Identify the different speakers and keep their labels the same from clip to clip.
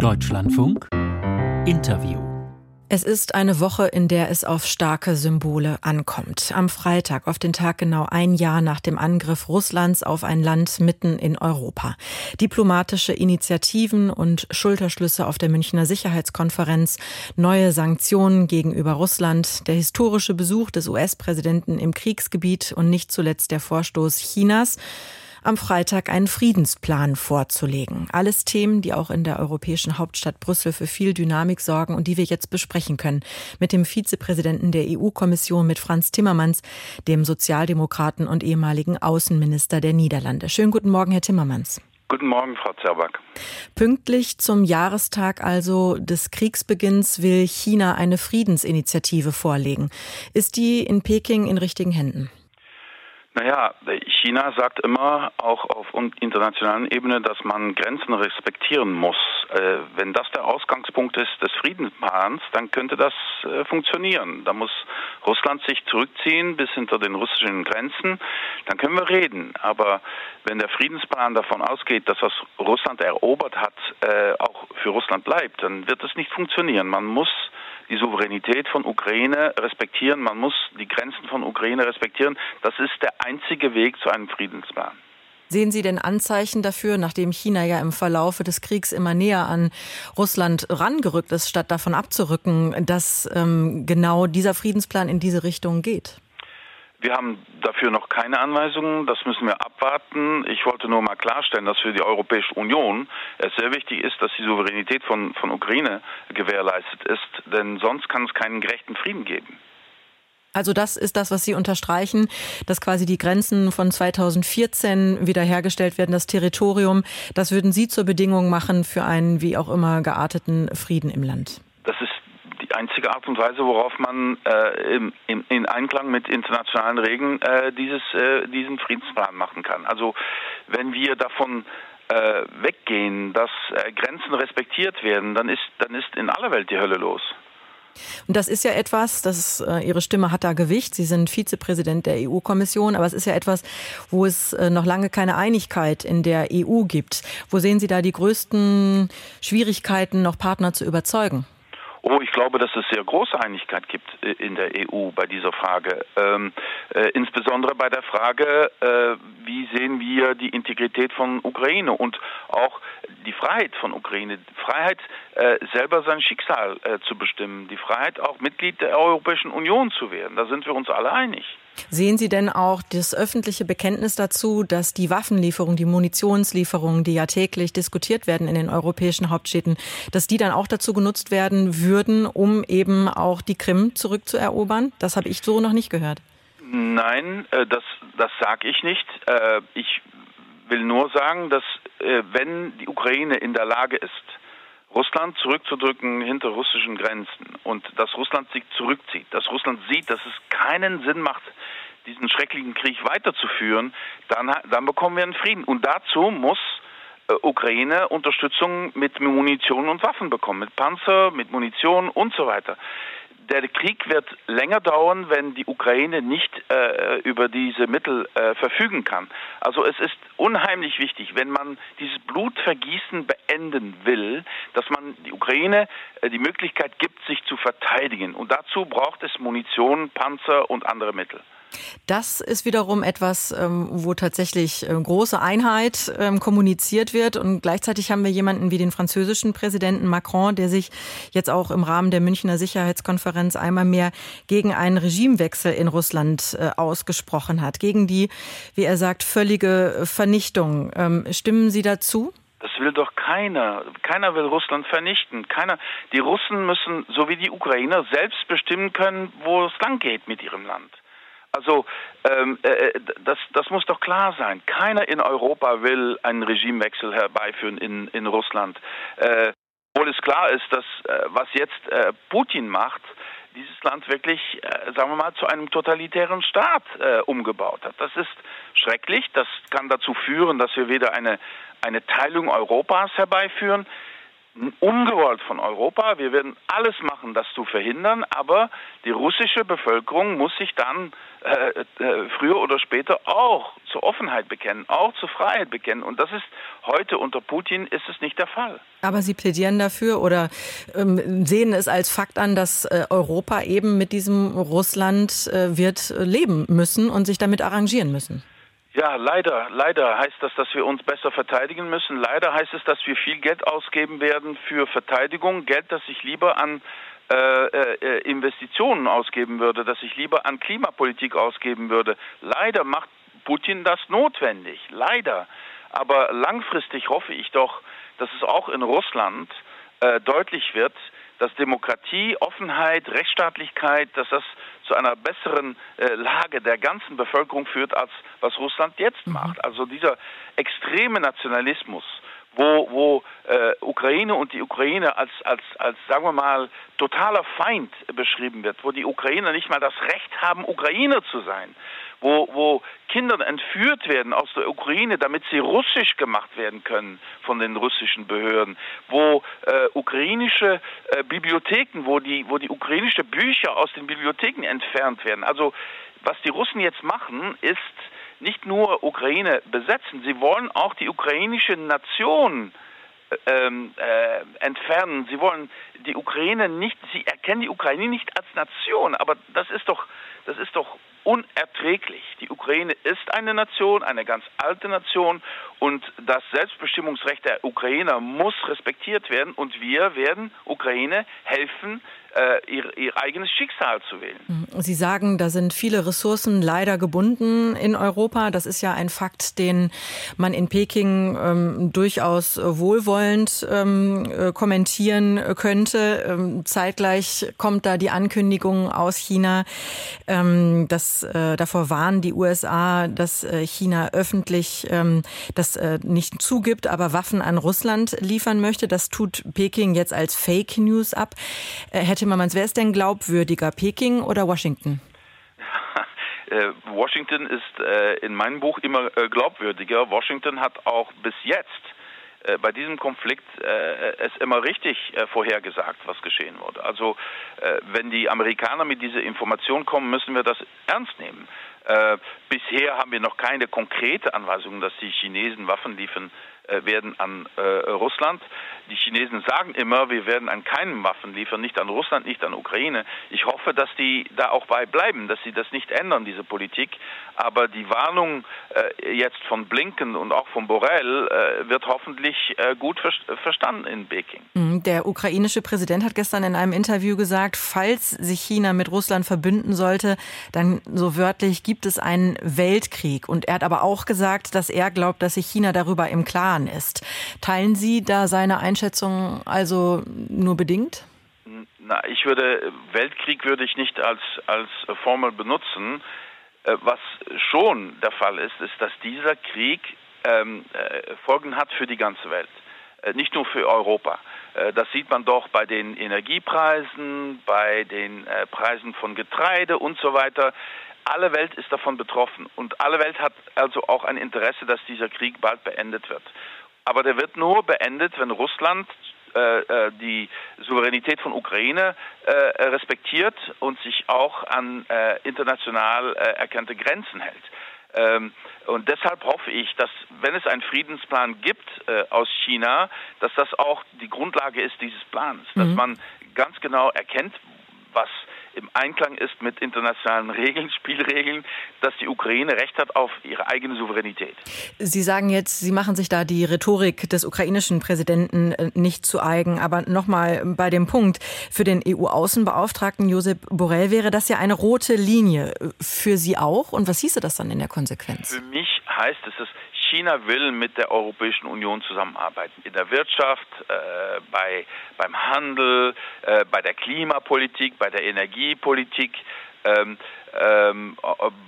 Speaker 1: Deutschlandfunk. Interview. Es ist eine Woche, in der es auf starke Symbole ankommt. Am Freitag, auf den Tag genau ein Jahr nach dem Angriff Russlands auf ein Land mitten in Europa. Diplomatische Initiativen und Schulterschlüsse auf der Münchner Sicherheitskonferenz, neue Sanktionen gegenüber Russland, der historische Besuch des US-Präsidenten im Kriegsgebiet und nicht zuletzt der Vorstoß Chinas am Freitag einen Friedensplan vorzulegen. Alles Themen, die auch in der europäischen Hauptstadt Brüssel für viel Dynamik sorgen und die wir jetzt besprechen können mit dem Vizepräsidenten der EU-Kommission, mit Franz Timmermans, dem Sozialdemokraten und ehemaligen Außenminister der Niederlande. Schönen guten Morgen, Herr Timmermans.
Speaker 2: Guten Morgen, Frau Zerback.
Speaker 1: Pünktlich zum Jahrestag also des Kriegsbeginns will China eine Friedensinitiative vorlegen. Ist die in Peking in richtigen Händen?
Speaker 2: Naja, China sagt immer, auch auf internationalen Ebene, dass man Grenzen respektieren muss. Äh, wenn das der Ausgangspunkt ist des Friedensplans, dann könnte das äh, funktionieren. Da muss Russland sich zurückziehen bis hinter den russischen Grenzen, dann können wir reden. Aber wenn der Friedensplan davon ausgeht, dass was Russland erobert hat, äh, auch für Russland bleibt, dann wird es nicht funktionieren. Man muss die Souveränität von Ukraine respektieren, man muss die Grenzen von Ukraine respektieren. Das ist der einzige Weg zu einem Friedensplan.
Speaker 1: Sehen Sie denn Anzeichen dafür, nachdem China ja im Verlaufe des Kriegs immer näher an Russland rangerückt ist, statt davon abzurücken, dass ähm, genau dieser Friedensplan in diese Richtung geht?
Speaker 2: Wir haben dafür noch keine Anweisungen, das müssen wir abwarten. Ich wollte nur mal klarstellen, dass für die Europäische Union es sehr wichtig ist, dass die Souveränität von, von Ukraine gewährleistet ist, denn sonst kann es keinen gerechten Frieden geben.
Speaker 1: Also das ist das, was Sie unterstreichen, dass quasi die Grenzen von 2014 wiederhergestellt werden, das Territorium. Das würden Sie zur Bedingung machen für einen wie auch immer gearteten Frieden im Land.
Speaker 2: Einzige Art und Weise, worauf man äh, im, im, in Einklang mit internationalen Regeln äh, dieses, äh, diesen Friedensplan machen kann. Also wenn wir davon äh, weggehen, dass äh, Grenzen respektiert werden, dann ist, dann ist in aller Welt die Hölle los.
Speaker 1: Und das ist ja etwas, das äh, Ihre Stimme hat da Gewicht. Sie sind Vizepräsident der EU-Kommission, aber es ist ja etwas, wo es äh, noch lange keine Einigkeit in der EU gibt. Wo sehen Sie da die größten Schwierigkeiten, noch Partner zu überzeugen?
Speaker 2: Glaube, dass es sehr große Einigkeit gibt äh, in der EU bei dieser Frage. Ähm, äh, insbesondere bei der Frage, äh, wie sehen wir die Integrität von Ukraine und auch die Freiheit von Ukraine. Freiheit, äh, selber sein Schicksal äh, zu bestimmen. Die Freiheit, auch Mitglied der Europäischen Union zu werden. Da sind wir uns alle einig.
Speaker 1: Sehen Sie denn auch das öffentliche Bekenntnis dazu, dass die Waffenlieferungen, die Munitionslieferungen, die ja täglich diskutiert werden in den europäischen Hauptstädten, dass die dann auch dazu genutzt werden würden, um eben auch die Krim zurückzuerobern? Das habe ich so noch nicht gehört.
Speaker 2: Nein, äh, das, das sage ich nicht. Äh, ich will nur sagen, dass äh, wenn die Ukraine in der Lage ist, Russland zurückzudrücken hinter russischen Grenzen und dass Russland sich zurückzieht, dass Russland sieht, dass es keinen Sinn macht, diesen schrecklichen Krieg weiterzuführen, dann, dann bekommen wir einen Frieden. Und dazu muss äh, Ukraine Unterstützung mit Munition und Waffen bekommen, mit Panzer, mit Munition und so weiter der Krieg wird länger dauern, wenn die Ukraine nicht äh, über diese Mittel äh, verfügen kann. Also es ist unheimlich wichtig, wenn man dieses Blutvergießen beenden will, dass man die Ukraine äh, die Möglichkeit gibt, sich zu verteidigen. Und dazu braucht es Munition, Panzer und andere Mittel.
Speaker 1: Das ist wiederum etwas, ähm, wo tatsächlich äh, große Einheit ähm, kommuniziert wird. Und gleichzeitig haben wir jemanden wie den französischen Präsidenten Macron, der sich jetzt auch im Rahmen der Münchner Sicherheitskonferenz einmal mehr gegen einen Regimewechsel in Russland äh, ausgesprochen hat, gegen die, wie er sagt, völlige Vernichtung. Ähm, stimmen Sie dazu?
Speaker 2: Das will doch keiner. Keiner will Russland vernichten. Keiner. Die Russen müssen, so wie die Ukrainer, selbst bestimmen können, wo es lang geht mit ihrem Land. Also ähm, äh, äh, das, das muss doch klar sein. Keiner in Europa will einen Regimewechsel herbeiführen in, in Russland. Äh, obwohl es klar ist, dass äh, was jetzt äh, Putin macht, dieses Land wirklich, äh, sagen wir mal, zu einem totalitären Staat äh, umgebaut hat. Das ist schrecklich. Das kann dazu führen, dass wir wieder eine, eine Teilung Europas herbeiführen. Ungewollt von Europa. Wir werden alles machen, das zu verhindern, aber die russische Bevölkerung muss sich dann äh, äh, früher oder später auch zur Offenheit bekennen, auch zur Freiheit bekennen. Und das ist heute unter Putin ist es nicht der Fall.
Speaker 1: Aber Sie plädieren dafür oder ähm, sehen es als Fakt an, dass äh, Europa eben mit diesem Russland äh, wird leben müssen und sich damit arrangieren müssen.
Speaker 2: Ja, leider, leider heißt das, dass wir uns besser verteidigen müssen. Leider heißt es, dass wir viel Geld ausgeben werden für Verteidigung, Geld, das ich lieber an äh, äh, Investitionen ausgeben würde, das ich lieber an Klimapolitik ausgeben würde. Leider macht Putin das notwendig, leider. Aber langfristig hoffe ich doch, dass es auch in Russland äh, deutlich wird, dass Demokratie, Offenheit, Rechtsstaatlichkeit, dass das zu einer besseren äh, Lage der ganzen Bevölkerung führt, als was Russland jetzt mhm. macht. Also dieser extreme Nationalismus, wo, wo äh, Ukraine und die Ukraine als, als, als, sagen wir mal, totaler Feind beschrieben wird, wo die Ukrainer nicht mal das Recht haben, Ukrainer zu sein, wo, wo Kinder entführt werden aus der Ukraine, damit sie russisch gemacht werden können von den russischen Behörden, wo äh, ukrainische äh, Bibliotheken, wo die, wo die ukrainische Bücher aus den Bibliotheken entfernt werden. Also was die Russen jetzt machen, ist nicht nur Ukraine besetzen, sie wollen auch die ukrainische Nation äh, ähm, äh, entfernen. Sie wollen die Ukraine nicht, sie erkennen die Ukraine nicht als Nation, aber das ist doch, das ist doch unerträglich. Die Ukraine ist eine Nation, eine ganz alte Nation und das Selbstbestimmungsrecht der Ukrainer muss respektiert werden und wir werden Ukraine helfen, ihr, ihr, eigenes Schicksal zu wählen.
Speaker 1: Mhm. Sie sagen, da sind viele Ressourcen leider gebunden in Europa. Das ist ja ein Fakt, den man in Peking ähm, durchaus wohlwollend ähm, äh, kommentieren könnte. Ähm, zeitgleich kommt da die Ankündigung aus China, ähm, dass äh, davor warnen die USA, dass äh, China öffentlich ähm, das äh, nicht zugibt, aber Waffen an Russland liefern möchte. Das tut Peking jetzt als Fake News ab. Äh, Timmermans, wer ist denn glaubwürdiger, Peking oder Washington?
Speaker 2: Äh, Washington ist äh, in meinem Buch immer äh, glaubwürdiger. Washington hat auch bis jetzt bei diesem Konflikt äh, es immer richtig äh, vorhergesagt, was geschehen wurde. Also äh, wenn die Amerikaner mit dieser Information kommen, müssen wir das ernst nehmen. bisher haben wir noch keine konkrete Anweisung, dass die Chinesen Waffen liefern werden an äh, Russland. Die Chinesen sagen immer, wir werden an keinen Waffen liefern, nicht an Russland, nicht an Ukraine. Ich hoffe, dass die da auch bei bleiben, dass sie das nicht ändern, diese Politik. Aber die Warnung äh, jetzt von Blinken und auch von Borrell äh, wird hoffentlich äh, gut ver verstanden in Peking.
Speaker 1: Mhm, der ukrainische Präsident hat gestern in einem Interview gesagt, falls sich China mit Russland verbünden sollte, dann so wörtlich gibt es einen Weltkrieg. Und er hat aber auch gesagt, dass er glaubt, dass sich China darüber im Klaren Iran ist. Teilen Sie da seine Einschätzung also nur bedingt?
Speaker 2: Na, ich würde Weltkrieg würde ich nicht als als Formel benutzen. Äh, was schon der Fall ist, ist, dass dieser Krieg ähm, äh, Folgen hat für die ganze Welt, äh, nicht nur für Europa. Das sieht man doch bei den Energiepreisen, bei den Preisen von Getreide und so weiter alle Welt ist davon betroffen und alle Welt hat also auch ein Interesse, dass dieser Krieg bald beendet wird. Aber der wird nur beendet, wenn Russland äh, äh die Souveränität von Ukraine äh, respektiert und sich auch an äh, international äh, erkannte Grenzen hält. Ähm, und deshalb hoffe ich, dass wenn es einen Friedensplan gibt aus China, dass das auch die Grundlage ist dieses Plans, mhm. dass man ganz genau erkennt, was im Einklang ist mit internationalen Regeln, Spielregeln, dass die Ukraine Recht hat auf ihre eigene Souveränität.
Speaker 1: Sie sagen jetzt, Sie machen sich da die Rhetorik des ukrainischen Präsidenten äh, nicht zu eigen. Aber nochmal bei dem Punkt, für den EU-Außenbeauftragten Josep Borrell wäre das ja eine rote Linie. Für Sie auch? Und was hieße das dann in der Konsequenz?
Speaker 2: Für mich heißt es, dass China will mit der Europäischen Union zusammenarbeiten. In der Wirtschaft, äh, bei, beim Handel, äh, bei der Klimapolitik, bei der Energiepolitik. Ähm, ähm,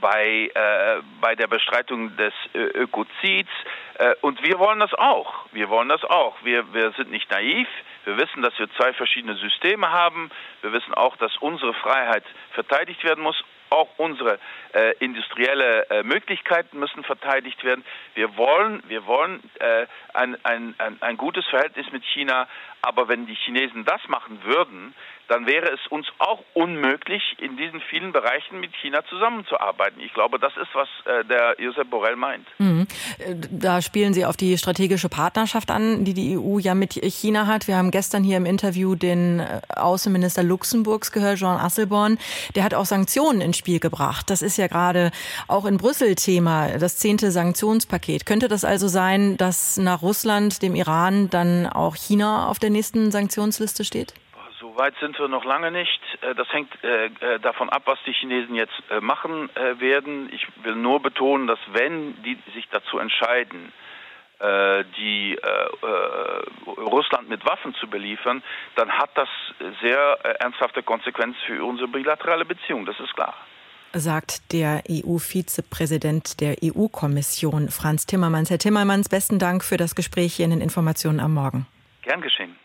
Speaker 2: bei, äh, bei der Bestreitung des Ökozids. Äh, und wir wollen das auch. Wir wollen das auch. Wir, wir sind nicht naiv. Wir wissen, dass wir zwei verschiedene Systeme haben. Wir wissen auch, dass unsere Freiheit verteidigt werden muss auch unsere äh, industrielle äh, Möglichkeiten müssen verteidigt werden. Wir wollen, wir wollen äh, ein, ein, ein, ein gutes Verhältnis mit China, aber wenn die Chinesen das machen würden, dann wäre es uns auch unmöglich, in diesen vielen Bereichen mit China zusammenzuarbeiten. Ich glaube, das ist, was äh, der Josep Borrell meint. Mhm.
Speaker 1: Da spielen Sie auf die strategische Partnerschaft an, die die EU ja mit China hat. Wir haben gestern hier im Interview den äh, Außenminister Luxemburgs gehört, Jean Asselborn. Der hat auch Sanktionen ins Spiel gebracht. Das ist ja gerade auch in Brüssel Thema, das zehnte Sanktionspaket. Könnte das also sein, dass nach Russland, dem Iran, dann auch China auf der nächsten Sanktionsliste steht?
Speaker 2: So weit sind wir noch lange nicht. Äh, das hängt äh, äh, davon ab, was die Chinesen jetzt machen werden. Ich will nur betonen, dass wenn die sich dazu entscheiden, die Russland mit Waffen zu beliefern, dann hat das sehr ernsthafte Konsequenzen für unsere bilaterale Beziehung. Das ist klar
Speaker 1: sagt der EU-Vizepräsident der EU-Kommission, Franz Timmermans. Herr Timmermans, besten Dank für das Gespräch hier in den Informationen am Morgen.
Speaker 2: Gern geschehen.